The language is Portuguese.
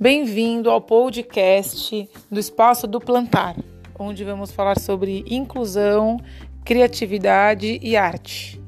Bem-vindo ao podcast do Espaço do Plantar, onde vamos falar sobre inclusão, criatividade e arte.